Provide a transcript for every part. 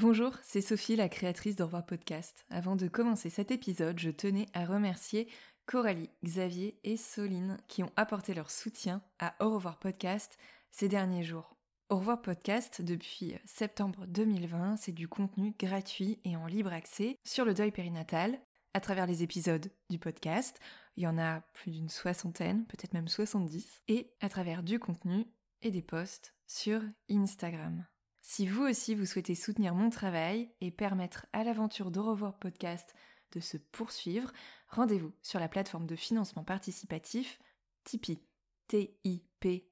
Bonjour, c'est Sophie, la créatrice d'Au revoir podcast. Avant de commencer cet épisode, je tenais à remercier Coralie, Xavier et Soline qui ont apporté leur soutien à Au revoir podcast ces derniers jours. Au revoir podcast, depuis septembre 2020, c'est du contenu gratuit et en libre accès sur le deuil périnatal à travers les épisodes du podcast. Il y en a plus d'une soixantaine, peut-être même 70, et à travers du contenu et des posts sur Instagram. Si vous aussi vous souhaitez soutenir mon travail et permettre à l'aventure d'Au podcast de se poursuivre, rendez-vous sur la plateforme de financement participatif Tipeee. T-I-P-E-E-E.com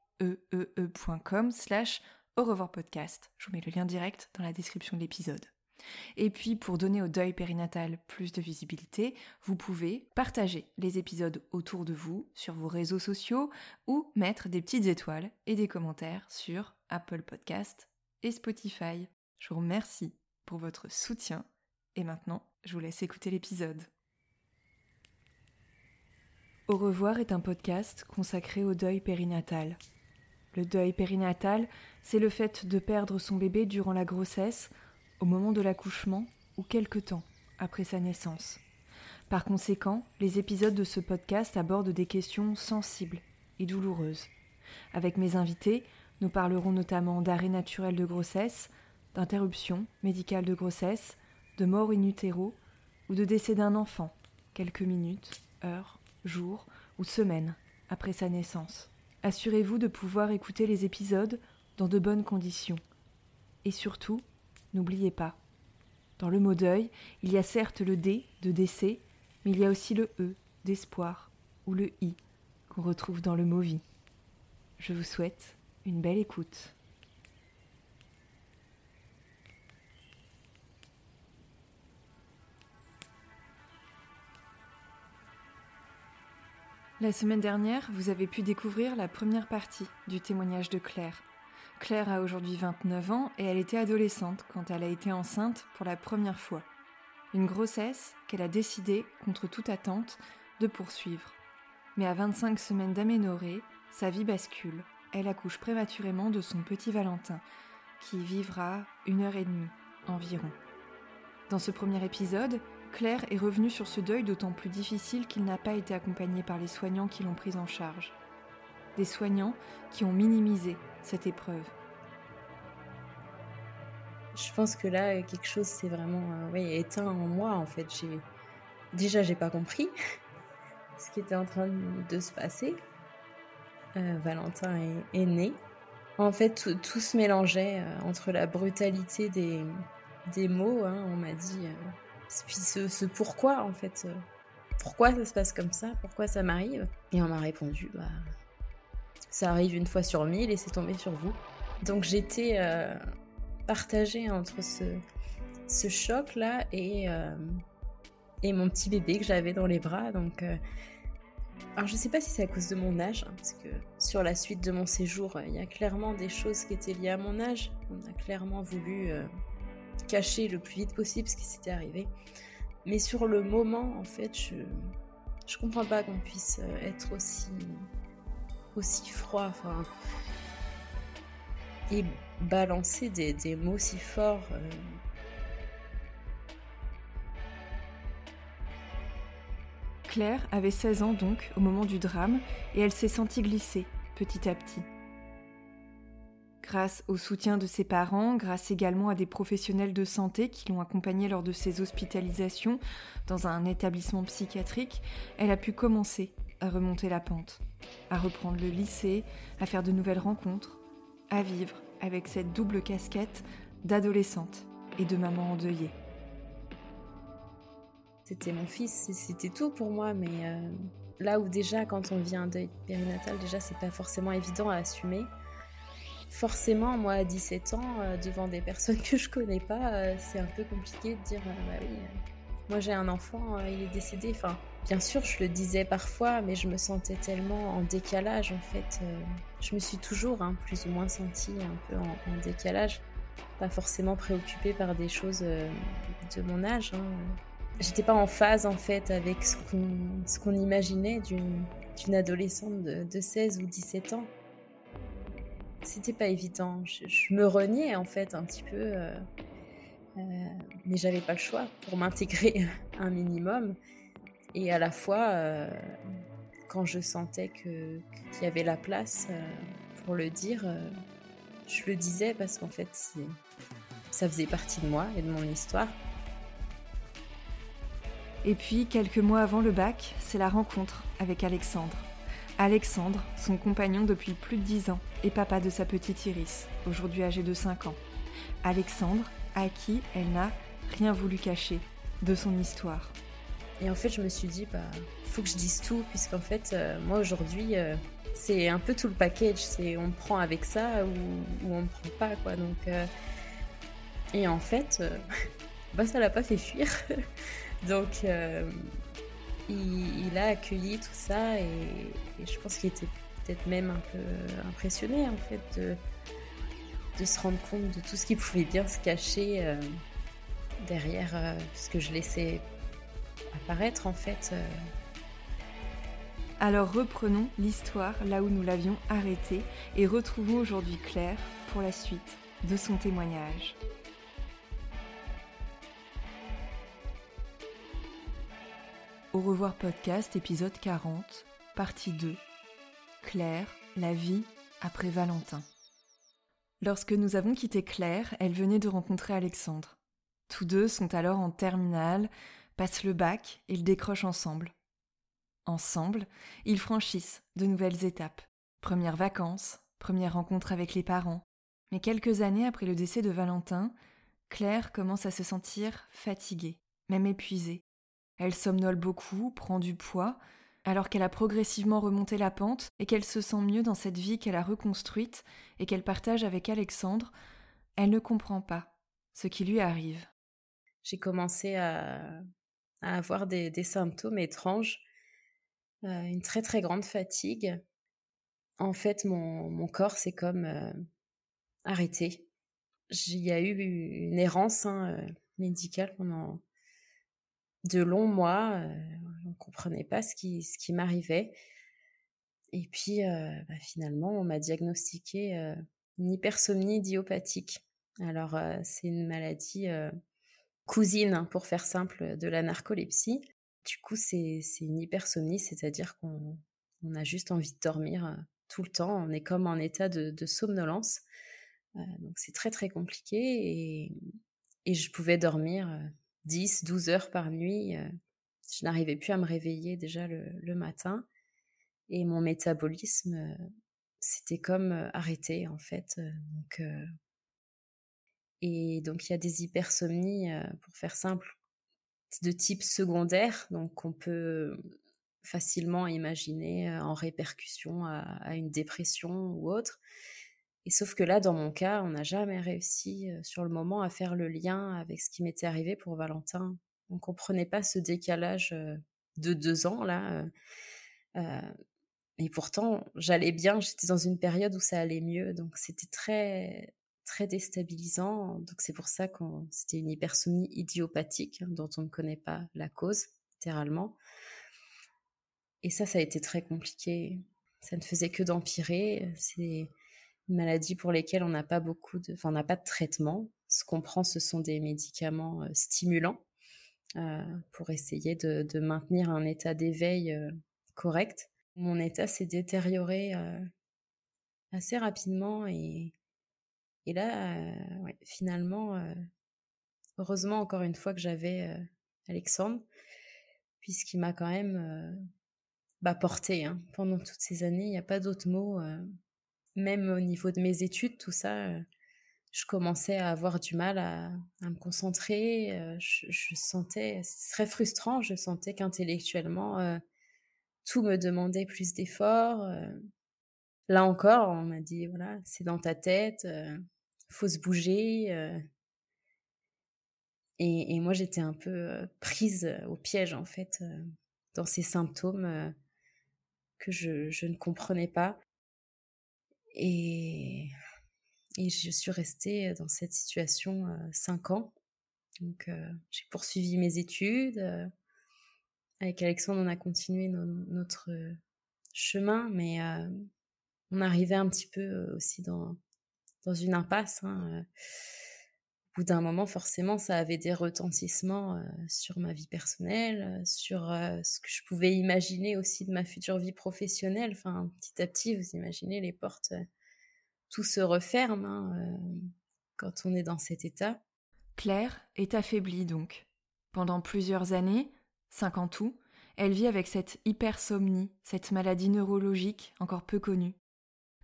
slash au revoir podcast. Je vous mets le lien direct dans la description de l'épisode. Et puis, pour donner au deuil périnatal plus de visibilité, vous pouvez partager les épisodes autour de vous, sur vos réseaux sociaux, ou mettre des petites étoiles et des commentaires sur Apple Podcast et Spotify. Je vous remercie pour votre soutien. Et maintenant, je vous laisse écouter l'épisode. Au revoir est un podcast consacré au deuil périnatal. Le deuil périnatal, c'est le fait de perdre son bébé durant la grossesse, au moment de l'accouchement ou quelque temps après sa naissance. Par conséquent, les épisodes de ce podcast abordent des questions sensibles et douloureuses. Avec mes invités, nous parlerons notamment d'arrêt naturel de grossesse, d'interruption médicale de grossesse, de mort in utero ou de décès d'un enfant, quelques minutes, heures, jours ou semaines après sa naissance. Assurez-vous de pouvoir écouter les épisodes dans de bonnes conditions. Et surtout, n'oubliez pas, dans le mot deuil, il y a certes le D de décès, mais il y a aussi le E d'espoir ou le I qu'on retrouve dans le mot vie. Je vous souhaite une belle écoute. La semaine dernière, vous avez pu découvrir la première partie du témoignage de Claire. Claire a aujourd'hui 29 ans et elle était adolescente quand elle a été enceinte pour la première fois. Une grossesse qu'elle a décidé, contre toute attente, de poursuivre. Mais à 25 semaines d'aménorrhée, sa vie bascule. Elle accouche prématurément de son petit Valentin, qui vivra une heure et demie environ. Dans ce premier épisode, Claire est revenue sur ce deuil d'autant plus difficile qu'il n'a pas été accompagné par les soignants qui l'ont prise en charge. Des soignants qui ont minimisé cette épreuve. Je pense que là, quelque chose s'est vraiment euh, éteint en moi, en fait. J'ai... Déjà, j'ai pas compris ce qui était en train de se passer. Euh, Valentin est, né. En fait, tout, se mélangeait euh, entre la brutalité des, des mots. Hein, on m'a dit. Euh, puis ce, pourquoi, en fait. Pourquoi ça se passe comme ça Pourquoi ça m'arrive Et on m'a répondu bah, ça arrive une fois sur mille et c'est tombé sur vous. Donc j'étais partagée entre ce, choc-là et, et mon petit bébé que j'avais dans les bras. Donc. Alors je sais pas si c'est à cause de mon âge, hein, parce que sur la suite de mon séjour, il y a clairement des choses qui étaient liées à mon âge. On a clairement voulu euh, cacher le plus vite possible ce qui s'était arrivé. Mais sur le moment, en fait, je je comprends pas qu'on puisse euh, être aussi aussi froid, enfin, et balancer des, des mots si forts. Euh... Claire avait 16 ans donc au moment du drame et elle s'est sentie glisser petit à petit. Grâce au soutien de ses parents, grâce également à des professionnels de santé qui l'ont accompagnée lors de ses hospitalisations dans un établissement psychiatrique, elle a pu commencer à remonter la pente, à reprendre le lycée, à faire de nouvelles rencontres, à vivre avec cette double casquette d'adolescente et de maman endeuillée. C'était mon fils, c'était tout pour moi, mais euh, là où déjà quand on vit un deuil périnatal, déjà c'est pas forcément évident à assumer. forcément, moi, à 17 ans, euh, devant des personnes que je connais pas, euh, c'est un peu compliqué de dire, bah oui, moi j'ai un enfant, il est décédé. Enfin, bien sûr, je le disais parfois, mais je me sentais tellement en décalage, en fait. je me suis toujours, hein, plus ou moins sentie un peu en, décalage. Pas forcément préoccupée par des choses de mon âge. Hein. J'étais pas en phase, en fait, avec ce qu'on imaginait d'une adolescente de, de 16 ou 17 ans c'était pas évident. Je, me reniais en fait un petit peu, euh, euh, mais j'avais pas le choix pour m'intégrer un minimum. Et à la fois, euh, quand je sentais que qu'il y avait la place pour le dire, je le disais parce qu'en fait, ça faisait partie de moi et de mon histoire. Et puis, quelques mois avant le bac, c'est la rencontre avec Alexandre. Alexandre, son compagnon depuis plus de 10 ans, et papa de sa petite Iris, aujourd'hui âgée de 5 ans. Alexandre, à qui elle n'a rien voulu cacher de son histoire. Et en fait, je me suis dit, bah, faut que je dise tout, puisqu'en fait, euh, moi aujourd'hui, euh, c'est un peu tout le package. C'est on prend avec ça ou, on me prend pas, quoi. Donc, euh, et en fait, bah, ça l'a pas fait fuir. Donc, il, a accueilli tout ça et, je pense qu'il était peut-être même un peu impressionné en fait de, se rendre compte de tout ce qui pouvait bien se cacher euh, derrière euh, ce que je laissais apparaître en fait. Euh. Alors reprenons l'histoire là où nous l'avions arrêtée et retrouvons aujourd'hui Claire pour la suite de son témoignage. Au revoir podcast épisode 40, partie 2. Claire, la vie après Valentin. Lorsque nous avons quitté Claire, elle venait de rencontrer Alexandre. Tous deux sont alors en terminale, passent le bac et le décrochent ensemble. Ensemble, ils franchissent de nouvelles étapes. Premières vacances, première rencontre avec les parents. Mais quelques années après le décès de Valentin, Claire commence à se sentir fatiguée, même épuisée. Elle somnole beaucoup, prend du poids, alors qu'elle a progressivement remonté la pente et qu'elle se sent mieux dans cette vie qu'elle a reconstruite et qu'elle partage avec Alexandre, elle ne comprend pas ce qui lui arrive. J'ai commencé à, avoir des, symptômes étranges, euh, une très très grande fatigue. En fait, mon, corps s'est comme euh, arrêté. Il y a eu une errance hein, euh, médicale pendant de longs mois. Euh, on ne comprenait pas ce qui, ce qui m'arrivait. Et puis, euh, bah, finalement, on m'a diagnostiqué euh, une hypersomnie idiopathique. Alors, c'est une maladie cousine, hein, pour faire simple, de la narcolepsie. Du coup, c'est une hypersomnie, c'est-à-dire qu'on on a juste envie de dormir tout le temps. On est comme en état de, somnolence. donc, c'est très, très compliqué. Et, et je pouvais dormir 10, 12 heures par nuit. Euh, je n'arrivais plus à me réveiller déjà le, matin. Et mon métabolisme, euh, c'était comme euh, arrêté en fait. Donc, et donc il y a des hypersomnies, pour faire simple, de type secondaire, donc qu'on peut facilement imaginer en répercussion à, une dépression ou autre. Et sauf que là, dans mon cas, on n'a jamais réussi sur le moment à faire le lien avec ce qui m'était arrivé pour Valentin. On comprenait pas ce décalage de deux ans là. et pourtant, j'allais bien. J'étais dans une période où ça allait mieux, donc c'était très très déstabilisant. Donc c'est pour ça que c'était une hypersomnie idiopathique hein, dont on ne connaît pas la cause littéralement. Et ça, ça a été très compliqué. Ça ne faisait que d'empirer. C'est maladies pour lesquelles on n'a pas beaucoup de, enfin, on n'a pas de traitement. Ce qu'on prend, ce sont des médicaments euh, stimulants euh, pour essayer de, maintenir un état d'éveil euh, correct. Mon état s'est détérioré assez rapidement et, et là, finalement, heureusement encore une fois que j'avais Alexandre, puisqu'il m'a quand même bah, porté hein. pendant toutes ces années. Il n'y a pas d'autre mot même au niveau de mes études, tout ça, euh, je commençais à avoir du mal à, me concentrer. Euh, je, sentais, c'est très frustrant, je sentais qu'intellectuellement, euh, tout me demandait plus d'efforts. Là encore, on m'a dit voilà, c'est dans ta tête, euh, faut se bouger. Et, moi, j'étais un peu prise au piège en fait dans ces symptômes que je, ne comprenais pas. Et, je suis restée dans cette situation cinq ans. Donc, j'ai poursuivi mes études. avec Alexandre, on a continué notre chemin, mais on arrivait un petit peu euh, aussi dans, dans une impasse. Hein, euh. Bout d'un moment, forcément, ça avait des retentissements euh, sur ma vie personnelle, sur ce que je pouvais imaginer aussi de ma future vie professionnelle. Enfin, petit à petit, vous imaginez, les portes, tout se referme hein, quand on est dans cet état. Claire est affaiblie donc. Pendant plusieurs années, cinq ans tout, elle vit avec cette hypersomnie, cette maladie neurologique encore peu connue.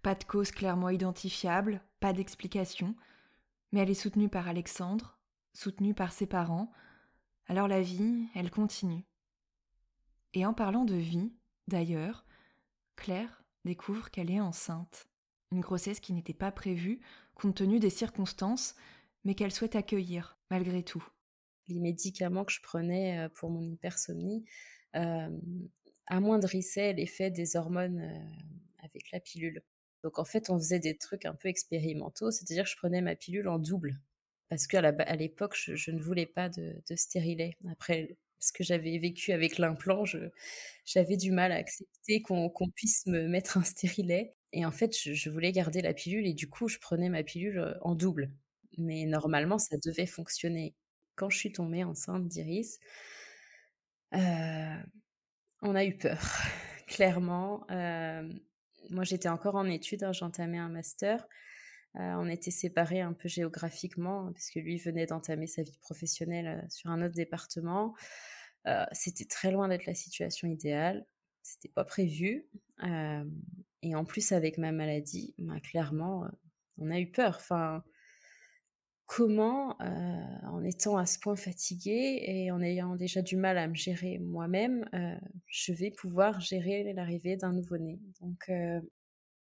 Pas de cause clairement identifiable, pas d'explication, mais elle est soutenue par Alexandre, soutenue par ses parents, alors la vie, elle continue. Et en parlant de vie, d'ailleurs, Claire découvre qu'elle est enceinte. Une grossesse qui n'était pas prévue, compte tenu des circonstances, mais qu'elle souhaite accueillir, malgré tout. Les médicaments que je prenais euh, pour mon hypersomnie euh, amoindrissaient l'effet des hormones euh, avec la pilule. Donc en fait, on faisait des trucs un peu expérimentaux, c'est-à-dire que je prenais ma pilule en double parce qu'à l'époque, je, ne voulais pas de, stérilet. Après ce que j'avais vécu avec l'implant, j'avais du mal à accepter qu'on puisse me mettre un stérilet. Et en fait, je, voulais garder la pilule et du coup, je prenais ma pilule euh, en double. Mais normalement, ça devait fonctionner. Quand je suis tombée enceinte d'Iris, euh, on a eu peur, clairement. Euh, moi, j'étais encore en études, hein, j'entamais un master. Euh, on était séparés un peu géographiquement, hein, parce que lui venait d'entamer sa vie professionnelle euh, sur un autre département. Euh, c'était très loin d'être la situation idéale. C'était pas prévu. et en plus, avec ma maladie, bah, clairement, on a eu peur. Enfin, comment, euh, en étant à ce point fatiguée et en ayant déjà du mal à me gérer moi-même, euh, je vais pouvoir gérer l'arrivée d'un nouveau-né. Euh,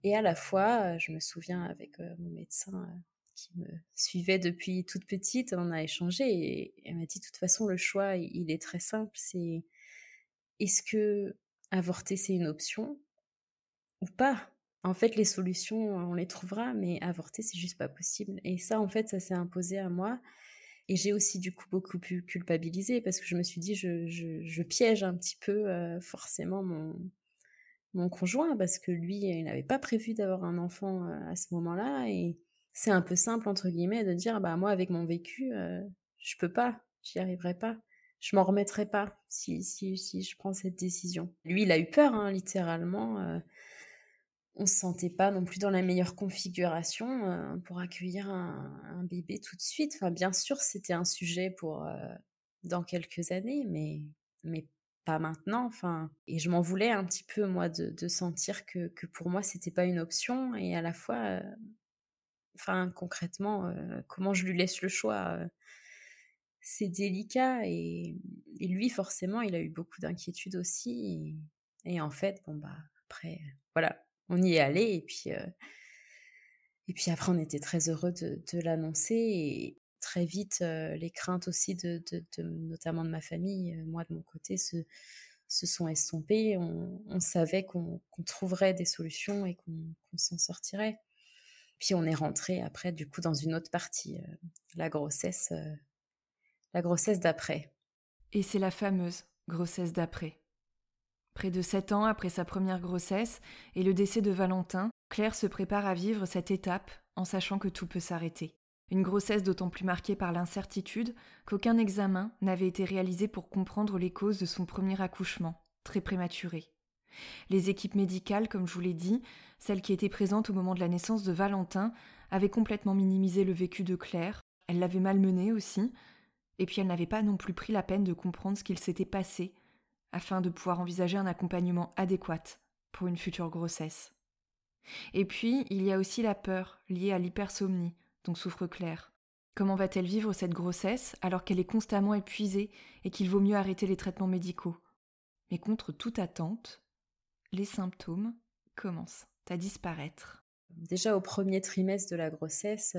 et à la fois, je me souviens avec mon médecin qui me suivait depuis toute petite, on a échangé et elle m'a dit de toute façon le choix il est très simple, c'est est-ce que avorter c'est une option ou pas? En fait, les solutions, on les trouvera, mais avorter, c'est juste pas possible. Et ça, en fait, ça s'est imposé à moi. Et j'ai aussi, du coup, beaucoup pu culpabiliser parce que je me suis dit, je, piège un petit peu euh, forcément mon, mon conjoint parce que lui, il n'avait pas prévu d'avoir un enfant euh, à ce moment-là. Et c'est un peu simple, entre guillemets, de dire, bah, moi, avec mon vécu, euh, je peux pas, j'y arriverai pas. Je m'en remettrai pas si, si, si je prends cette décision. Lui, il a eu peur, hein, littéralement on se sentait pas non plus dans la meilleure configuration euh, pour accueillir un, bébé tout de suite. Enfin, bien sûr, c'était un sujet pour euh, dans quelques années, mais mais pas maintenant. Enfin, et je m'en voulais un petit peu moi de, sentir que, que pour moi c'était pas une option et à la fois, euh, enfin concrètement, comment je lui laisse le choix. c'est délicat et, lui forcément il a eu beaucoup d'inquiétudes aussi et, et en fait bon bah après voilà on y est allé et puis euh, et puis après on était très heureux de, l'annoncer et très vite euh, les craintes aussi de, notamment de ma famille euh, moi de mon côté se, se sont estompées. On, savait qu'on trouverait des solutions et qu'on s'en sortirait. Puis on est rentré après du coup dans une autre partie la grossesse la grossesse d'après. Et c'est la fameuse grossesse d'après Près de sept ans après sa première grossesse et le décès de Valentin, Claire se prépare à vivre cette étape en sachant que tout peut s'arrêter. Une grossesse d'autant plus marquée par l'incertitude qu'aucun examen n'avait été réalisé pour comprendre les causes de son premier accouchement, très prématuré. Les équipes médicales, comme je vous l'ai dit, celles qui étaient présentes au moment de la naissance de Valentin, avaient complètement minimisé le vécu de Claire, elles l'avaient malmenée aussi, et puis elles n'avaient pas non plus pris la peine de comprendre ce qu'il s'était passé afin de pouvoir envisager un accompagnement adéquat pour une future grossesse. Et puis, il y a aussi la peur liée à l'hypersomnie dont souffre Claire. Comment va-t-elle vivre cette grossesse alors qu'elle est constamment épuisée et qu'il vaut mieux arrêter les traitements médicaux? Mais contre toute attente, les symptômes commencent à disparaître. Déjà au premier trimestre de la grossesse,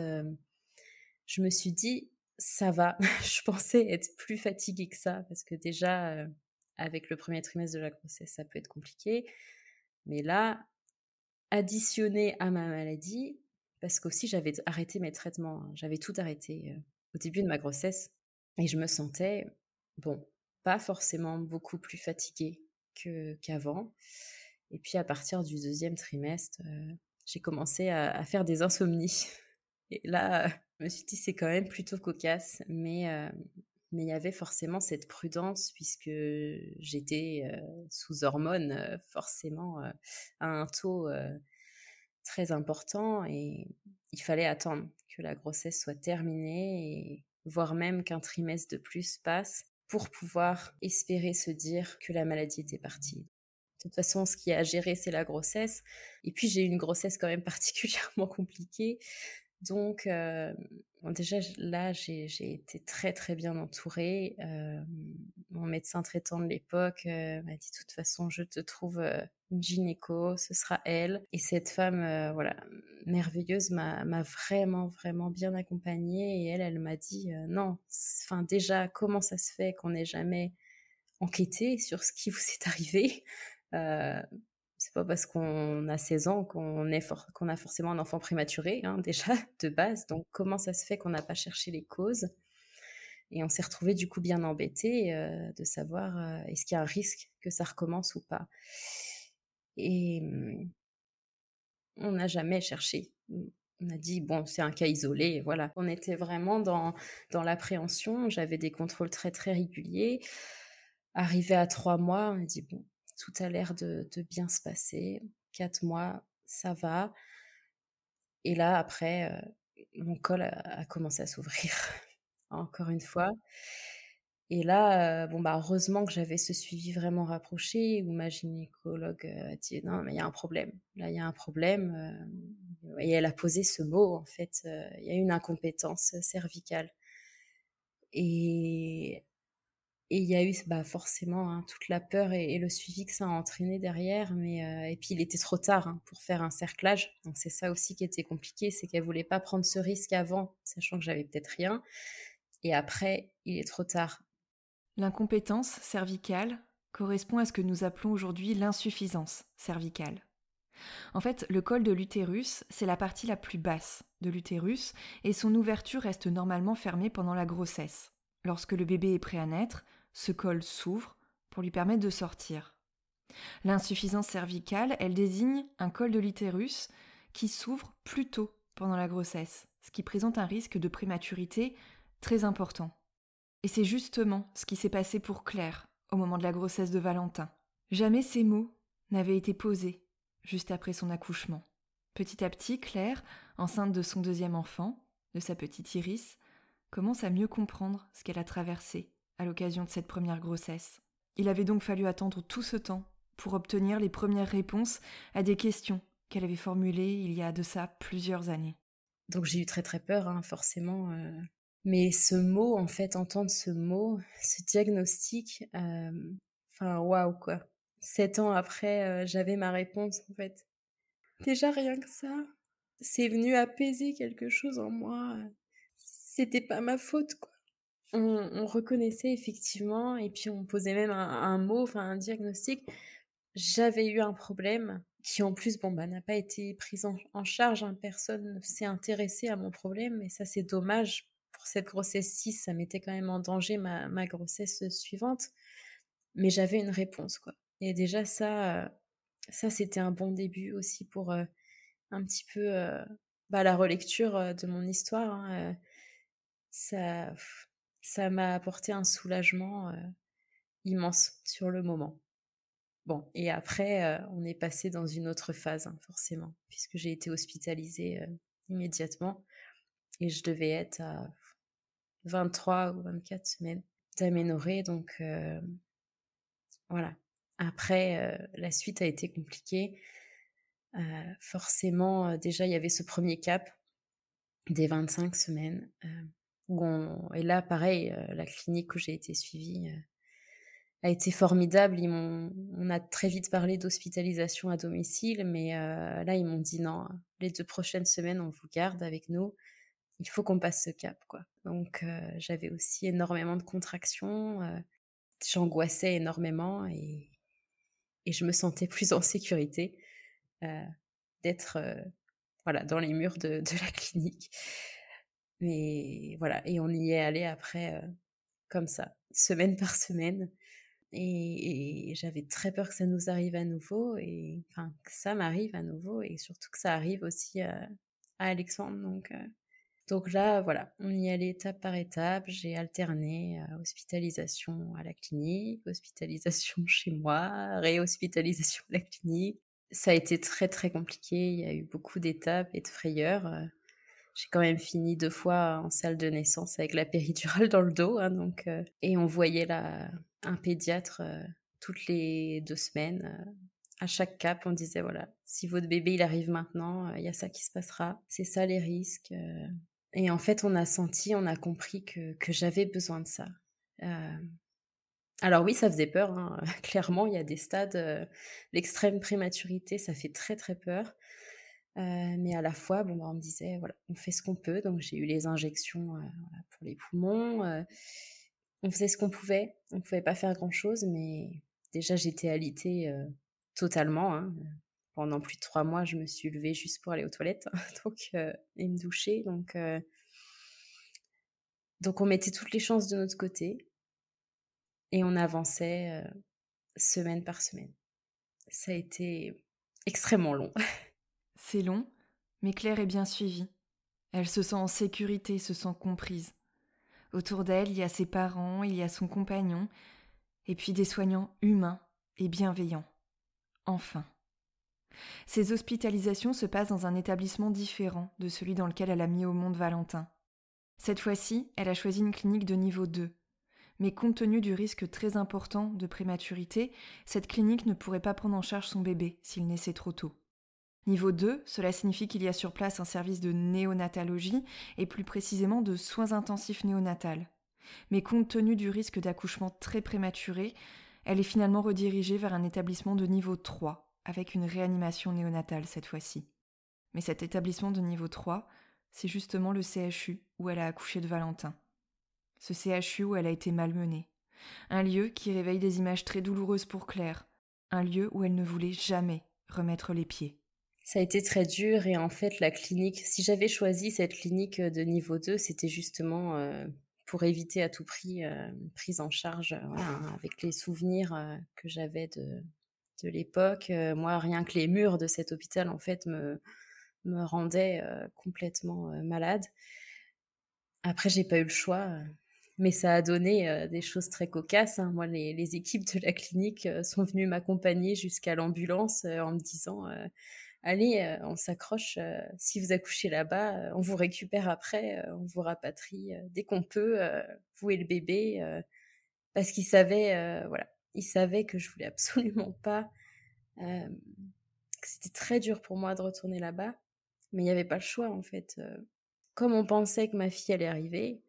je me suis dit, ça va. je pensais être plus fatiguée que ça, parce que déjà, avec le premier trimestre de la grossesse, ça peut être compliqué. Mais là, additionné à ma maladie, parce qu'aussi j'avais arrêté mes traitements, hein, j'avais tout arrêté au début de ma grossesse, et je me sentais, bon, pas forcément beaucoup plus fatiguée qu'avant. et puis à partir du deuxième trimestre, j'ai commencé à, faire des insomnies. Et là, je me suis dit, c'est quand même plutôt cocasse, mais mais il y avait forcément cette prudence puisque j'étais sous hormones, forcément à un taux très important et il fallait attendre que la grossesse soit terminée et voire même qu'un trimestre de plus passe pour pouvoir espérer se dire que la maladie était partie. De toute façon, ce qui a géré, c'est la grossesse. Et puis, j'ai eu une grossesse quand même particulièrement compliquée. Donc, déjà, là, j'ai été très, très bien entourée. mon médecin traitant de l'époque m'a dit, de toute façon, je te trouve une gynéco, ce sera elle. Et cette femme, voilà, merveilleuse, m'a vraiment, vraiment bien accompagnée. Et elle, elle m'a dit, non, enfin, déjà, comment ça se fait qu'on n'ait jamais enquêté sur ce qui vous est arrivé? C'est pas parce qu'on a 16 ans qu'on qu'on a forcément un enfant prématuré, hein, déjà, de base. Donc, comment ça se fait qu'on n'a pas cherché les causes? Et on s'est retrouvé du coup bien embêté euh, de savoir euh, est-ce qu'il y a un risque que ça recommence ou pas? Et on n'a jamais cherché. On a dit, bon, c'est un cas isolé, voilà. On était vraiment dans, dans l'appréhension. J'avais des contrôles très, très réguliers. Arrivé à trois mois, on a dit, bon, tout a l'air de, bien se passer. Quatre mois, ça va. Et là, après, euh, mon col a, commencé à s'ouvrir, encore une fois. Et là, euh, bon, bah, heureusement que j'avais ce suivi vraiment rapproché où ma gynécologue euh, a dit non, mais il y a un problème. Là, il y a un problème. et elle a posé ce mot, en fait. Il y a une incompétence cervicale. Et et il y a eu bah, forcément hein, toute la peur et, le suivi que ça a entraîné derrière. Mais, euh, et puis il était trop tard hein, pour faire un cerclage. Donc c'est ça aussi qui était compliqué, c'est qu'elle voulait pas prendre ce risque avant, sachant que j'avais peut-être rien. Et après, il est trop tard. L'incompétence cervicale correspond à ce que nous appelons aujourd'hui l'insuffisance cervicale. En fait, le col de l'utérus, c'est la partie la plus basse de l'utérus et son ouverture reste normalement fermée pendant la grossesse. Lorsque le bébé est prêt à naître, ce col s'ouvre pour lui permettre de sortir. L'insuffisance cervicale, elle désigne un col de l'utérus qui s'ouvre plus tôt pendant la grossesse, ce qui présente un risque de prématurité très important. Et c'est justement ce qui s'est passé pour Claire au moment de la grossesse de Valentin. Jamais ces mots n'avaient été posés juste après son accouchement. Petit à petit, Claire, enceinte de son deuxième enfant, de sa petite Iris, commence à mieux comprendre ce qu'elle a traversé à l'occasion de cette première grossesse. Il avait donc fallu attendre tout ce temps pour obtenir les premières réponses à des questions qu'elle avait formulées il y a de ça plusieurs années. Donc j'ai eu très très peur, hein, forcément. Euh. Mais ce mot, en fait, entendre ce mot, ce diagnostic, euh, enfin waouh quoi. Sept ans après, euh, j'avais ma réponse en fait. Déjà rien que ça, c'est venu apaiser quelque chose en moi. C'était pas ma faute quoi on, reconnaissait effectivement, et puis on posait même un, mot, enfin un diagnostic. J'avais eu un problème qui en plus bon bah n'a pas été pris en, charge. Hein. Personne ne s'est intéressé à mon problème, et ça c'est dommage pour cette grossesse 6 ça mettait quand même en danger ma, grossesse suivante. Mais j'avais une réponse quoi. Et déjà ça, ça c'était un bon début aussi pour euh, un petit peu euh, bah, la relecture euh, de mon histoire. Hein, ça, ça m'a apporté un soulagement immense sur le moment. Bon, et après, on est passé dans une autre phase, hein, forcément, puisque j'ai été hospitalisée immédiatement et je devais être à 23 ou 24 semaines d'aménorrhée. Donc, voilà. Après, la suite a été compliquée. forcément, déjà, il y avait ce premier cap des 25 semaines et là, pareil, euh, la clinique où j'ai été suivie, euh, a été formidable. Ils on a très vite parlé d'hospitalisation à domicile, mais là, ils m'ont dit non, les deux prochaines semaines, on vous garde avec nous. Il faut qu'on passe ce cap, quoi. Donc, j'avais aussi énormément de contractions. J'angoissais énormément et, et, je me sentais plus en sécurité d'être voilà, dans les murs de, de, la clinique. Mais voilà, et on y est allé après, comme ça, semaine par semaine. Et, j'avais très peur que ça nous arrive à nouveau, et enfin que ça m'arrive à nouveau, et surtout que ça arrive aussi à, Alexandre. Donc, euh, donc là, voilà, on y allait étape par étape. J'ai alterné euh, hospitalisation à la clinique, hospitalisation chez moi, réhospitalisation à la clinique. Ça a été très très compliqué. Il y a eu beaucoup d'étapes et de frayeurs. Euh, j'ai quand même fini deux fois en salle de naissance avec la péridurale dans le dos, hein, donc et on voyait la, un pédiatre euh, toutes les deux semaines. Euh, à chaque cap, on disait voilà, si votre bébé il arrive maintenant, euh, il y a ça qui se passera. C'est ça les risques. Et en fait, on a senti, on a compris que, que j'avais besoin de ça. Alors oui, ça faisait peur. Hein. Clairement, il y a des stades. L'extrême prématurité, ça fait très très peur. Mais à la fois, bah, on me disait, voilà, on fait ce qu'on peut. Donc j'ai eu les injections pour les poumons on faisait ce qu'on pouvait. On ne pouvait pas faire grand-chose, mais déjà j'étais alitée euh, totalement. Hein. Pendant plus de trois mois, je me suis levée juste pour aller aux toilettes donc, euh, et me doucher. Donc, euh, donc on mettait toutes les chances de notre côté et on avançait semaine par semaine. Ça a été extrêmement long. C'est long, mais Claire est bien suivie. Elle se sent en sécurité, se sent comprise. Autour d'elle, il y a ses parents, il y a son compagnon, et puis des soignants humains et bienveillants. Enfin. Ces hospitalisations se passent dans un établissement différent de celui dans lequel elle a mis au monde Valentin. Cette fois-ci, elle a choisi une clinique de niveau 2. Mais compte tenu du risque très important de prématurité, cette clinique ne pourrait pas prendre en charge son bébé s'il naissait trop tôt. Niveau 2, cela signifie qu'il y a sur place un service de néonatologie et plus précisément de soins intensifs néonatales. Mais compte tenu du risque d'accouchement très prématuré, elle est finalement redirigée vers un établissement de niveau 3, avec une réanimation néonatale cette fois-ci. Mais cet établissement de niveau 3, c'est justement le CHU où elle a accouché de Valentin. Ce CHU où elle a été malmenée. Un lieu qui réveille des images très douloureuses pour Claire. Un lieu où elle ne voulait jamais remettre les pieds ça a été très dur et en fait la clinique, si j'avais choisi cette clinique de niveau 2, c'était justement euh, pour éviter à tout prix euh, une prise en charge hein, avec les souvenirs euh, que j'avais de, de l'époque. moi, rien que les murs de cet hôpital en fait me, me rendaient complètement malade. Après, j'ai pas eu le choix. Mais ça a donné des choses très cocasses. Hein. Moi, les, les, équipes de la clinique sont venues m'accompagner jusqu'à l'ambulance en me disant allez, euh, on s'accroche, euh, si vous accouchez là-bas, euh, on vous récupère après, on vous rapatrie dès qu'on peut, vous et le bébé, parce qu'il savait, voilà, il savait que je voulais absolument pas, que c'était très dur pour moi de retourner là-bas, mais il n'y avait pas le choix en fait. Comme on pensait que ma fille allait arriver,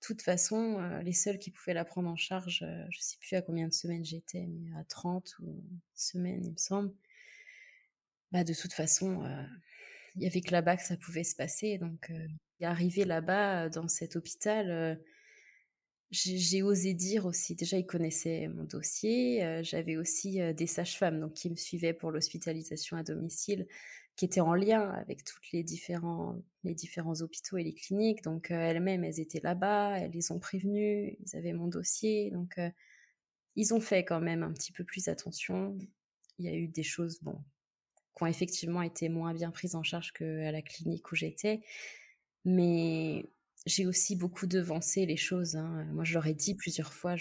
de toute façon, les seuls qui pouvaient la prendre en charge, je ne sais plus à combien de semaines j'étais, mais à 30 ou semaines, il me semble, bah, de toute façon, euh, il y avait que là-bas que ça pouvait se passer. Donc, euh, arrivé là-bas, dans cet hôpital, euh, j'ai osé dire aussi, déjà ils connaissaient mon dossier, j'avais aussi des sages-femmes qui me suivaient pour l'hospitalisation à domicile, qui étaient en lien avec toutes les différents les différents hôpitaux et les cliniques. Donc elles-mêmes, elles étaient là-bas, elles les ont prévenues, ils avaient mon dossier, donc ils ont fait quand même un petit peu plus attention. Il y a eu des choses, bon, qui ont effectivement été moins bien prises en charge qu'à la clinique où j'étais. Mais j'ai aussi beaucoup devancé les choses. Hein. Moi, je leur ai dit plusieurs fois,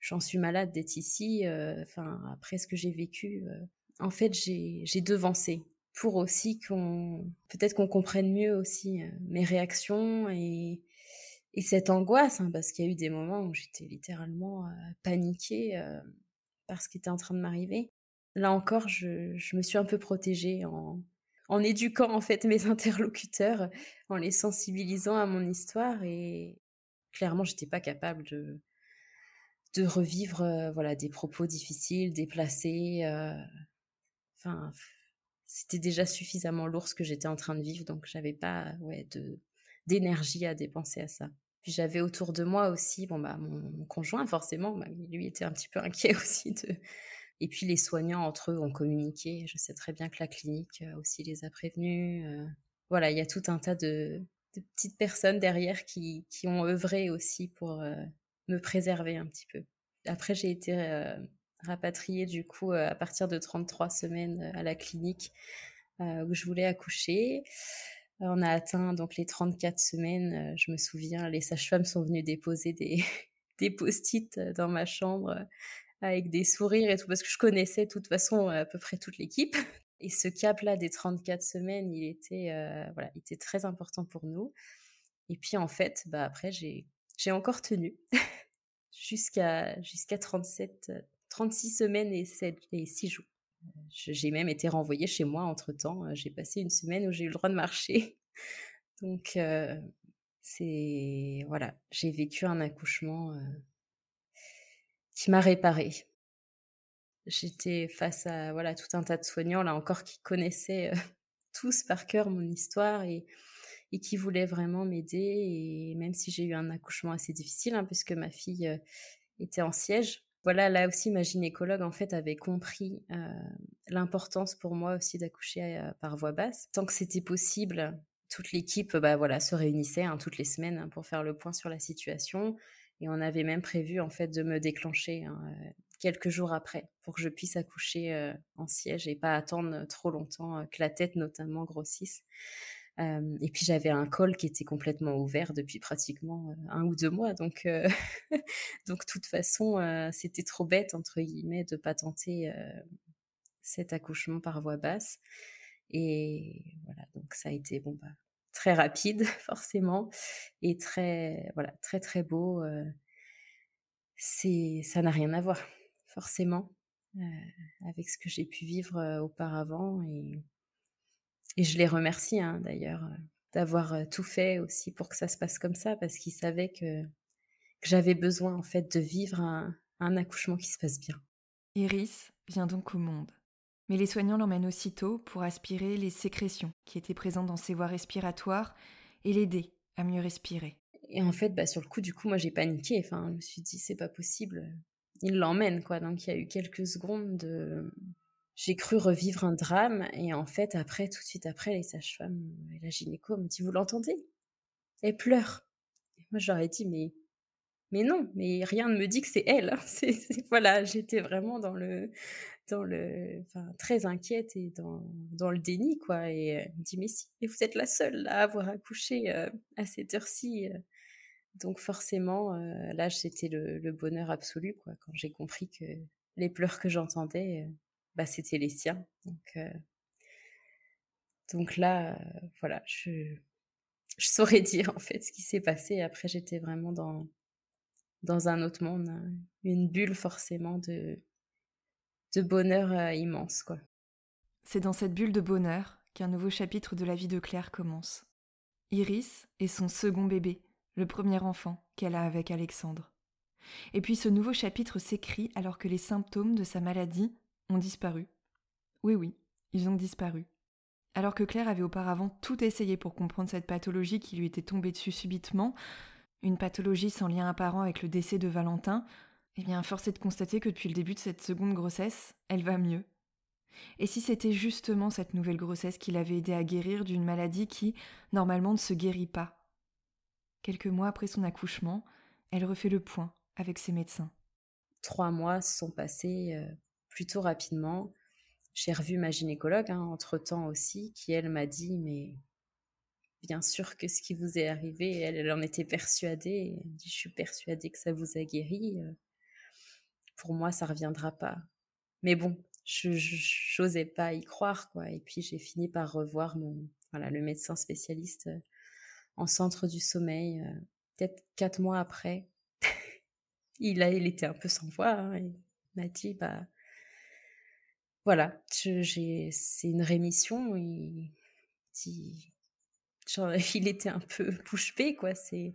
j'en suis malade d'être ici. Euh, enfin, après ce que j'ai vécu, euh, en fait, j'ai devancé pour aussi qu'on, peut-être qu'on comprenne mieux aussi euh, mes réactions et, et cette angoisse, hein, parce qu'il y a eu des moments où j'étais littéralement paniquée par ce qui était en train de m'arriver là encore, je, me suis un peu protégée en, éduquant en fait mes interlocuteurs, en les sensibilisant à mon histoire et clairement, j'étais pas capable de, de revivre voilà des propos difficiles, déplacés. Enfin, c'était déjà suffisamment lourd ce que j'étais en train de vivre, donc j'avais pas ouais, de d'énergie à dépenser à ça. Puis j'avais autour de moi aussi, bon bah mon, conjoint forcément, bah, lui était un petit peu inquiet aussi de. Et puis les soignants entre eux ont communiqué. Je sais très bien que la clinique aussi les a prévenus. Voilà, il y a tout un tas de, petites personnes derrière qui, ont œuvré aussi pour me préserver un petit peu. Après, j'ai été rapatriée du coup à partir de 33 semaines à la clinique où je voulais accoucher. On a atteint donc les 34 semaines. Je me souviens, les sages-femmes sont venues déposer des, des post-it dans ma chambre avec des sourires et tout, parce que je connaissais de toute façon à peu près toute l'équipe. Et ce cap-là des 34 semaines, il était, voilà, il était très important pour nous. Et puis en fait, bah, après, j'ai, j'ai encore tenu jusqu'à, jusqu'à 37, 36 semaines et, 7, et 6 jours. J'ai même été renvoyée chez moi entre-temps. J'ai passé une semaine où j'ai eu le droit de marcher. Donc, c'est... Voilà, j'ai vécu un accouchement qui m'a réparée. J'étais face à voilà tout un tas de soignants, là encore, qui connaissaient tous par cœur mon histoire et, et qui voulaient vraiment m'aider. Et même si j'ai eu un accouchement assez difficile, hein, puisque ma fille était en siège, voilà, là aussi, ma gynécologue, en fait, avait compris l'importance pour moi aussi d'accoucher par voix basse. Tant que c'était possible, toute l'équipe bah, voilà, se réunissait hein, toutes les semaines hein, pour faire le point sur la situation. Et on avait même prévu, en fait, de me déclencher hein, quelques jours après pour que je puisse accoucher en siège et pas attendre trop longtemps que la tête, notamment, grossisse et puis j'avais un col qui était complètement ouvert depuis pratiquement un ou deux mois. Donc, donc toute façon, c'était trop bête, entre guillemets, de pas tenter cet accouchement par voie basse. Et voilà, donc ça a été bon, bah, très rapide, forcément, et très, voilà, très, très beau. c'est, ça n'a rien à voir, forcément, avec ce que j'ai pu vivre auparavant. Et et je les remercie hein, d'ailleurs euh, d'avoir euh, tout fait aussi pour que ça se passe comme ça parce qu'ils savaient que, j'avais besoin en fait de vivre un, accouchement qui se passe bien. Iris vient donc au monde. Mais les soignants l'emmènent aussitôt pour aspirer les sécrétions qui étaient présentes dans ses voies respiratoires et l'aider à mieux respirer. Et en fait, bah, sur le coup, du coup, moi j'ai paniqué. Enfin, je me suis dit, c'est pas possible. Il l'emmène, quoi. Donc il y a eu quelques secondes de, j'ai cru revivre un drame et en fait après tout de suite après les sages-femmes et la gynéco me dit vous l'entendez? Elle pleure et moi j'aurais dit mais mais non mais rien ne me dit que c'est elle voilà j'étais vraiment dans le très inquiète et dans dans le déni quoi et elle me dit mais si et vous êtes la seule à avoir accouché euh, à cette heure-ci euh. donc forcément euh, là c'était le, bonheur absolu quoi quand j'ai compris que les pleurs que j'entendais bah, c'était les siens. Donc, euh, donc là, euh, voilà, je, je saurais dire en fait ce qui s'est passé. Après, j'étais vraiment dans, dans un autre monde, hein. une bulle forcément de, de bonheur euh, immense. quoi. C'est dans cette bulle de bonheur qu'un nouveau chapitre de la vie de Claire commence. Iris est son second bébé, le premier enfant qu'elle a avec Alexandre. Et puis ce nouveau chapitre s'écrit alors que les symptômes de sa maladie ont disparu. Oui, oui, ils ont disparu. Alors que Claire avait auparavant tout essayé pour comprendre cette pathologie qui lui était tombée dessus subitement, une pathologie sans lien apparent avec le décès de Valentin, eh bien, force est de constater que depuis le début de cette seconde grossesse, elle va mieux. Et si c'était justement cette nouvelle grossesse qui l'avait aidé à guérir d'une maladie qui, normalement, ne se guérit pas? Quelques mois après son accouchement, elle refait le point avec ses médecins. Trois mois sont passés euh, plutôt rapidement. J'ai revu ma gynécologue hein, entre-temps aussi, qui elle m'a dit, mais bien sûr que ce qui vous est arrivé, elle, elle en était persuadée. Elle dit, je suis persuadée que ça vous a guéri. Pour moi, ça reviendra pas. Mais bon, je n'osais pas y croire, quoi. Et puis j'ai fini par revoir mon, voilà, le médecin spécialiste euh, en centre du sommeil, euh, peut-être quatre mois après. il a, il était un peu sans voix. Hein, il m'a dit, bah, voilà, c'est une rémission. Il, il était un peu bouche quoi. C'est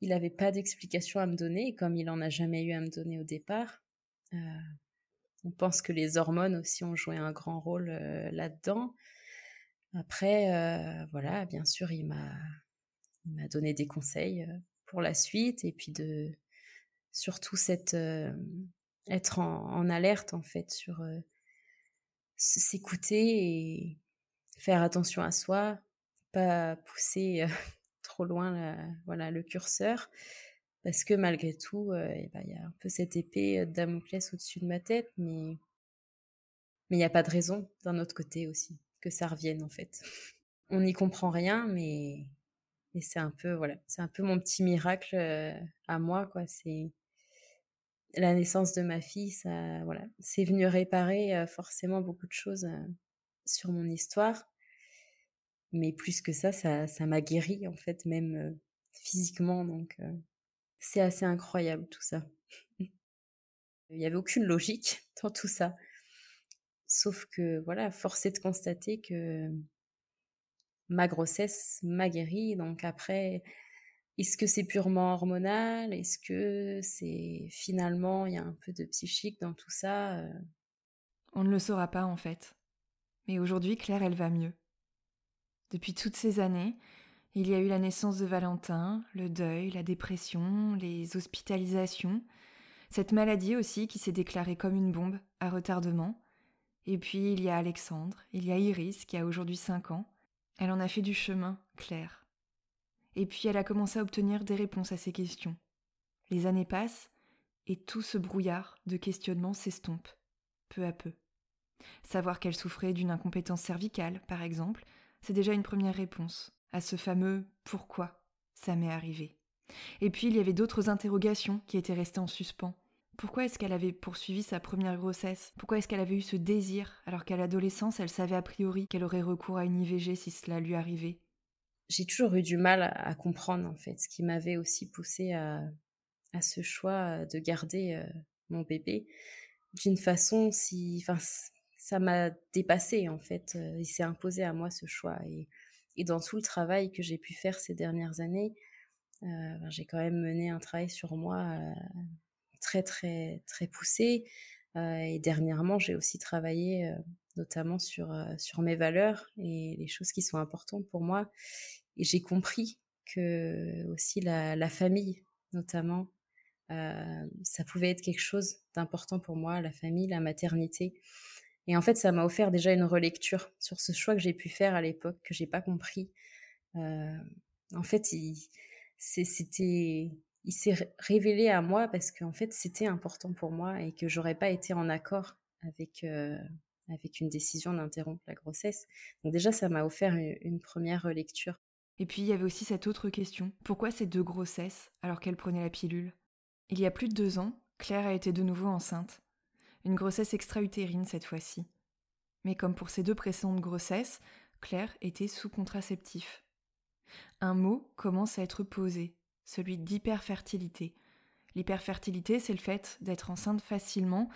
il n'avait pas d'explication à me donner, comme il en a jamais eu à me donner au départ. on pense que les hormones aussi ont joué un grand rôle là-dedans. Après, voilà, bien sûr, il m'a, donné des conseils pour la suite et puis de surtout être en, alerte en fait sur s'écouter et faire attention à soi, pas pousser trop loin voilà le curseur parce que malgré tout eh ben, il y a un peu cette épée de Damoclès au-dessus de ma tête mais mais il n'y a pas de raison d'un autre côté aussi que ça revienne en fait. On n'y comprend rien mais mais c'est un peu voilà, c'est un peu mon petit miracle à moi quoi, c'est la naissance de ma fille, ça, voilà, c'est venu réparer forcément beaucoup de choses sur mon histoire. Mais plus que ça, ça, ça m'a guéri en fait, même physiquement. Donc, c'est assez incroyable tout ça. Il n'y avait aucune logique dans tout ça. Sauf que, voilà, force est de constater que ma grossesse m'a guéri. Donc après, est-ce que c'est purement hormonal? Est-ce que c'est finalement, il y a un peu de psychique dans tout ça? On ne le saura pas en fait. Mais aujourd'hui, Claire, elle va mieux. Depuis toutes ces années, il y a eu la naissance de Valentin, le deuil, la dépression, les hospitalisations, cette maladie aussi qui s'est déclarée comme une bombe à retardement. Et puis il y a Alexandre, il y a Iris qui a aujourd'hui 5 ans. Elle en a fait du chemin, Claire. Et puis elle a commencé à obtenir des réponses à ces questions. Les années passent et tout ce brouillard de questionnement s'estompe, peu à peu. Savoir qu'elle souffrait d'une incompétence cervicale, par exemple, c'est déjà une première réponse à ce fameux pourquoi ça m'est arrivé. Et puis il y avait d'autres interrogations qui étaient restées en suspens. Pourquoi est-ce qu'elle avait poursuivi sa première grossesse? Pourquoi est-ce qu'elle avait eu ce désir alors qu'à l'adolescence elle savait a priori qu'elle aurait recours à une IVG si cela lui arrivait? J'ai toujours eu du mal à, comprendre en fait ce qui m'avait aussi poussé à, à, ce choix de garder euh, mon bébé d'une façon si ça m'a dépassé en fait euh, il s'est imposé à moi ce choix. Et, dans tout le travail que j'ai pu faire ces dernières années euh, ben, j'ai quand même mené un travail sur moi très très très poussé. Et dernièrement j'ai aussi travaillé notamment sur, sur mes valeurs et les choses qui sont importantes pour moi. Et j'ai compris que aussi la, famille, notamment, euh, ça pouvait être quelque chose d'important pour moi, la famille, la maternité. Et en fait, ça m'a offert déjà une relecture sur ce choix que j'ai pu faire à l'époque, que j'ai pas compris. Euh, en fait, il, c'était, il s'est révélé à moi parce qu'en fait, c'était important pour moi et que j'aurais pas été en accord avec euh, avec une décision d'interrompre la grossesse. Donc déjà, ça m'a offert une première relecture. Et puis il y avait aussi cette autre question. Pourquoi ces deux grossesses alors qu'elle prenait la pilule? Il y a plus de deux ans, Claire a été de nouveau enceinte. Une grossesse extra-utérine cette fois-ci. Mais comme pour ses deux précédentes grossesses, Claire était sous contraceptif. Un mot commence à être posé, celui d'hyperfertilité. L'hyperfertilité, c'est le fait d'être enceinte facilement,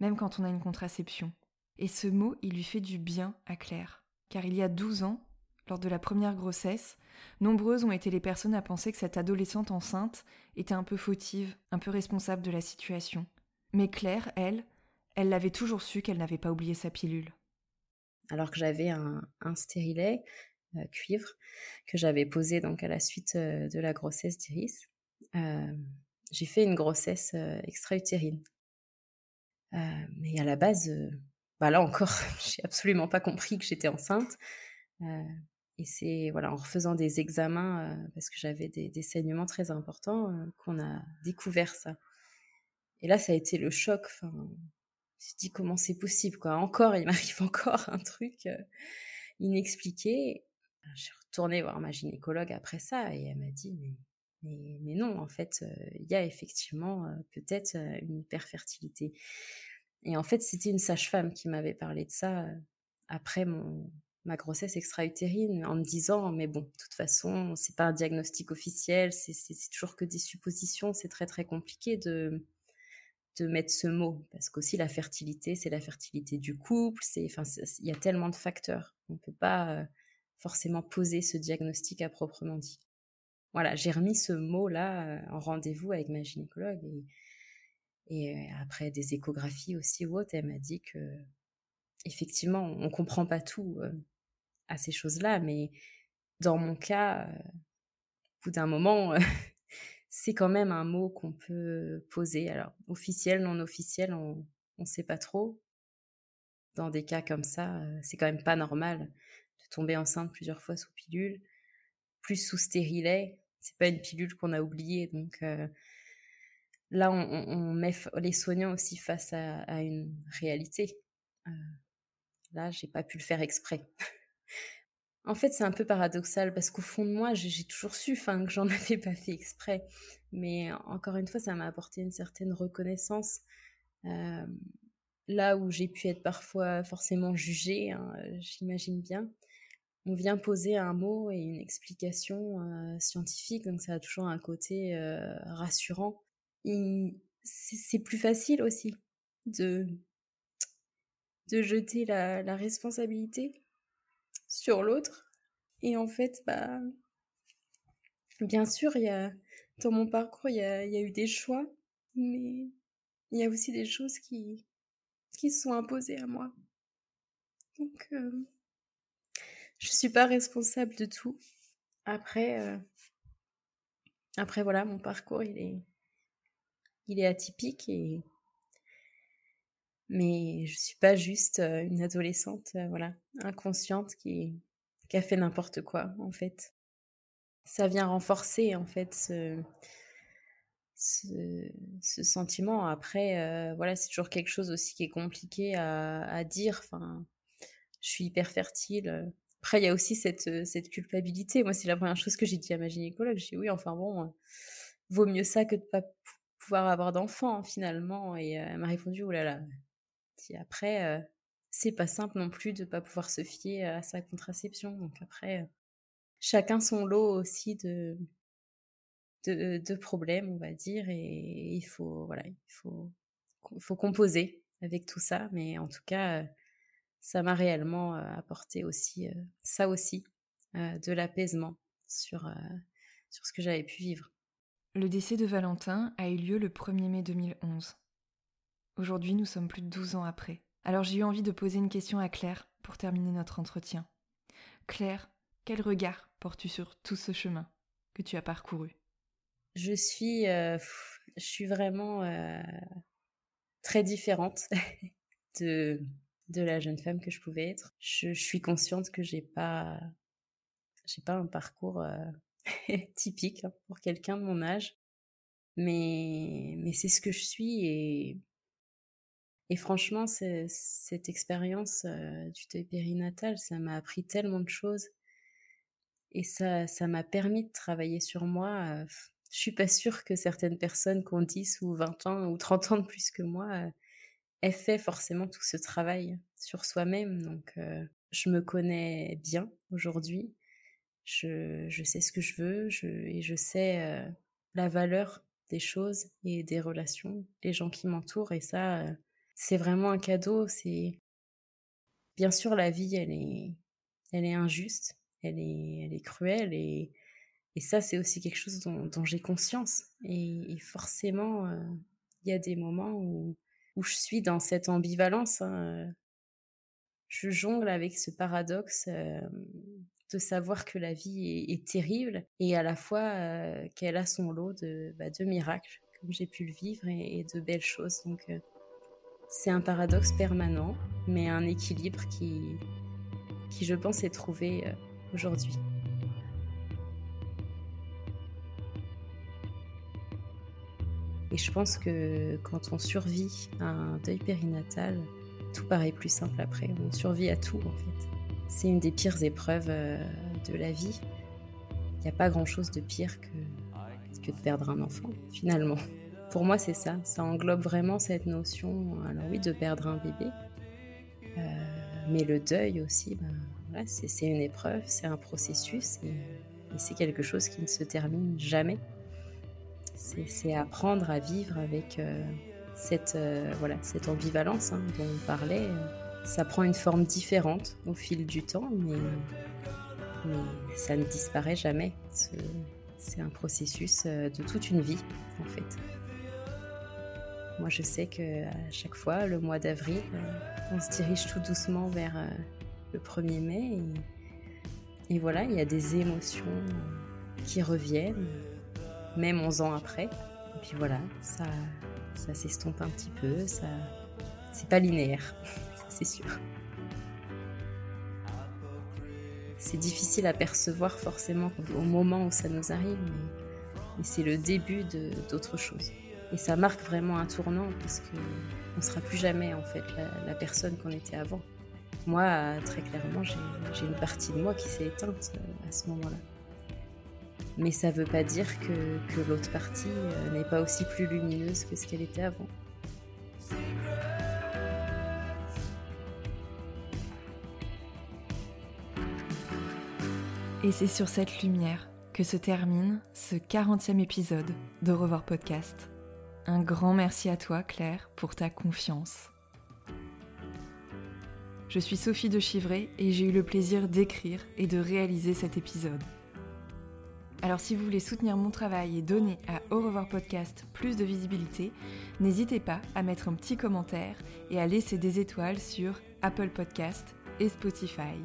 même quand on a une contraception. Et ce mot, il lui fait du bien à Claire. Car il y a douze ans, lors de la première grossesse, nombreuses ont été les personnes à penser que cette adolescente enceinte était un peu fautive, un peu responsable de la situation. Mais Claire, elle, elle l'avait toujours su qu'elle n'avait pas oublié sa pilule. Alors que j'avais un, stérilet euh, cuivre que j'avais posé donc à la suite euh, de la grossesse d'Iris, euh, j'ai fait une grossesse extra-utérine. mais à la base, bah là encore, j'ai absolument pas compris que j'étais enceinte. Et c'est voilà, en refaisant des examens, parce que j'avais des, saignements très importants, qu'on a découvert ça. Et là, ça a été le choc. Me suis dit comment c'est possible, quoi. Encore, il m'arrive encore un truc euh, inexpliqué. J'ai retourné voir ma gynécologue après ça et elle m'a dit mais, mais, non, en fait, il y a effectivement peut-être une hyperfertilité. Et en fait, c'était une sage-femme qui m'avait parlé de ça après mon, ma grossesse extra-utérine en me disant mais bon de toute façon c'est pas un diagnostic officiel c'est toujours que des suppositions c'est très très compliqué de de mettre ce mot parce qu'aussi la fertilité c'est la fertilité du couple c'est enfin il y a tellement de facteurs on peut pas euh, forcément poser ce diagnostic à proprement dit voilà, j'ai remis ce mot-là en rendez-vous avec ma gynécologue. Et, et après des échographies aussi ou autres, elle m'a dit que effectivement, on comprend pas tout à ces choses-là, mais dans mon cas, au bout d'un moment, c'est quand même un mot qu'on peut poser. Alors, officiel, non officiel, on ne sait pas trop. Dans des cas comme ça, c'est quand même pas normal de tomber enceinte plusieurs fois sous pilule, plus sous stérilet. C'est pas une pilule qu'on a oubliée, donc là, on, met les soignants aussi face à, une réalité. là, j'ai pas pu le faire exprès. En fait, c'est un peu paradoxal parce qu'au fond de moi, j'ai toujours su que j'en avais pas fait exprès. Mais encore une fois, ça m'a apporté une certaine reconnaissance. là où j'ai pu être parfois forcément jugée, hein, j'imagine bien, on vient poser un mot et une explication scientifique, donc ça a toujours un côté rassurant. C'est plus facile aussi de, de jeter la responsabilité sur l'autre. Et en fait, bah, bien sûr, y a, dans mon parcours, il y a, eu des choix, mais il y a aussi des choses qui, se sont imposées à moi. Donc, euh, je suis pas responsable de tout. Après, euh, après voilà, mon parcours, il est, il est atypique et mais je suis pas juste une adolescente, voilà, inconsciente qui, a fait n'importe quoi, en fait. Ça vient renforcer, en fait, ce, sentiment. Après, voilà, c'est toujours quelque chose aussi qui est compliqué à, à dire. Enfin, je suis hyper fertile. Après, il y a aussi cette, cette culpabilité. Moi, c'est la première chose que j'ai dit à ma gynécologue. J'ai dit oui, enfin bon, vaut mieux ça que de pas pouvoir avoir d'enfants, finalement. Et elle m'a répondu, oh là là, après, c'est pas simple non plus de pas pouvoir se fier à sa contraception. Donc après, chacun son lot aussi de, de, problèmes, on va dire, et il faut, voilà, il faut, faut composer avec tout ça. Mais en tout cas, ça m'a réellement apporté aussi, ça aussi, de l'apaisement sur, sur ce que j'avais pu vivre. Le décès de Valentin a eu lieu le 1er mai 2011. Aujourd'hui, nous sommes plus de 12 ans après. Alors j'ai eu envie de poser une question à Claire pour terminer notre entretien. Claire, quel regard portes-tu sur tout ce chemin que tu as parcouru? Je suis, euh, je suis vraiment euh, très différente de, de la jeune femme que je pouvais être. Je, suis consciente que j'ai pas, j'ai pas un parcours euh, typique hein, pour quelqu'un de mon âge, mais mais c'est ce que je suis et et franchement, cette expérience euh, du deuil périnatal, ça m'a appris tellement de choses. Et ça, ça m'a permis de travailler sur moi. Euh, je suis pas sûre que certaines personnes qui ont 10 ou 20 ans ou 30 ans de plus que moi euh, aient fait forcément tout ce travail sur soi-même. Donc, je me connais bien aujourd'hui. Je, je, sais ce que je veux je, et je sais la valeur des choses et des relations, les gens qui m'entourent. Et ça, c'est vraiment un cadeau. C'est bien sûr la vie, elle est, elle est injuste, elle est, elle est cruelle et, et ça c'est aussi quelque chose dont, j'ai conscience. Et, forcément, euh, il y a des moments où, où je suis dans cette ambivalence. Hein. Je jongle avec ce paradoxe euh, de savoir que la vie est, terrible et à la fois euh, qu'elle a son lot de, bah, de miracles, comme j'ai pu le vivre, et, et de belles choses. Donc c'est un paradoxe permanent, mais un équilibre qui, qui je pense, est trouvé euh, aujourd'hui. Et je pense que quand on survit à un deuil périnatal, tout paraît plus simple après. On survit à tout en fait. C'est une des pires épreuves euh, de la vie. Il n'y a pas grand-chose de pire que, que de perdre un enfant, finalement. Pour moi, c'est ça. Ça englobe vraiment cette notion, alors oui, de perdre un bébé, euh, mais le deuil aussi, ben, c'est une épreuve, c'est un processus et, c'est quelque chose qui ne se termine jamais. C'est apprendre à vivre avec euh, cette, euh, voilà, cette ambivalence hein, dont on parlait. Ça prend une forme différente au fil du temps, mais, mais ça ne disparaît jamais. Ce, c'est un processus de toute une vie, en fait. Moi, je sais que à chaque fois, le mois d'avril, on se dirige tout doucement vers le 1er mai. Et, voilà, il y a des émotions qui reviennent, même 11 ans après. Et puis voilà, ça, ça s'estompe un petit peu, ça, c'est pas linéaire, ça c'est sûr. C'est difficile à percevoir forcément au moment où ça nous arrive, mais, c'est le début d'autre chose. Et ça marque vraiment un tournant parce qu'on ne sera plus jamais en fait la personne qu'on était avant. Moi, très clairement, j'ai une partie de moi qui s'est éteinte euh, à ce moment-là. Mais ça ne veut pas dire que, l'autre partie euh, n'est pas aussi plus lumineuse que ce qu'elle était avant. Et c'est sur cette lumière que se termine ce 40e épisode de Revoir Podcast. Un grand merci à toi Claire pour ta confiance je suis Sophie de Chivray et j'ai eu le plaisir d'écrire et de réaliser cet épisode. Alors si vous voulez soutenir mon travail et donner à Au revoir podcast plus de visibilité, n'hésitez pas à mettre un petit commentaire et à laisser des étoiles sur Apple Podcast et Spotify.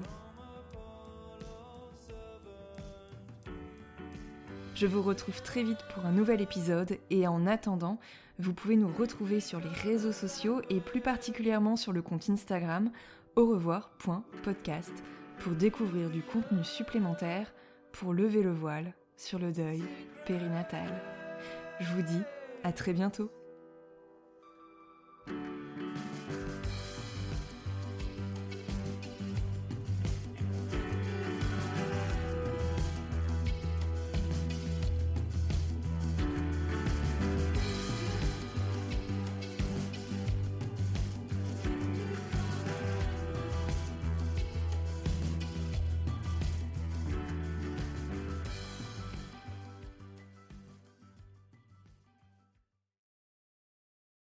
Je vous retrouve très vite pour un nouvel épisode et en attendant, vous pouvez nous retrouver sur les réseaux sociaux et plus particulièrement sur le compte Instagram au revoir.podcast pour découvrir du contenu supplémentaire pour lever le voile sur le deuil périnatal. Je vous dis à très bientôt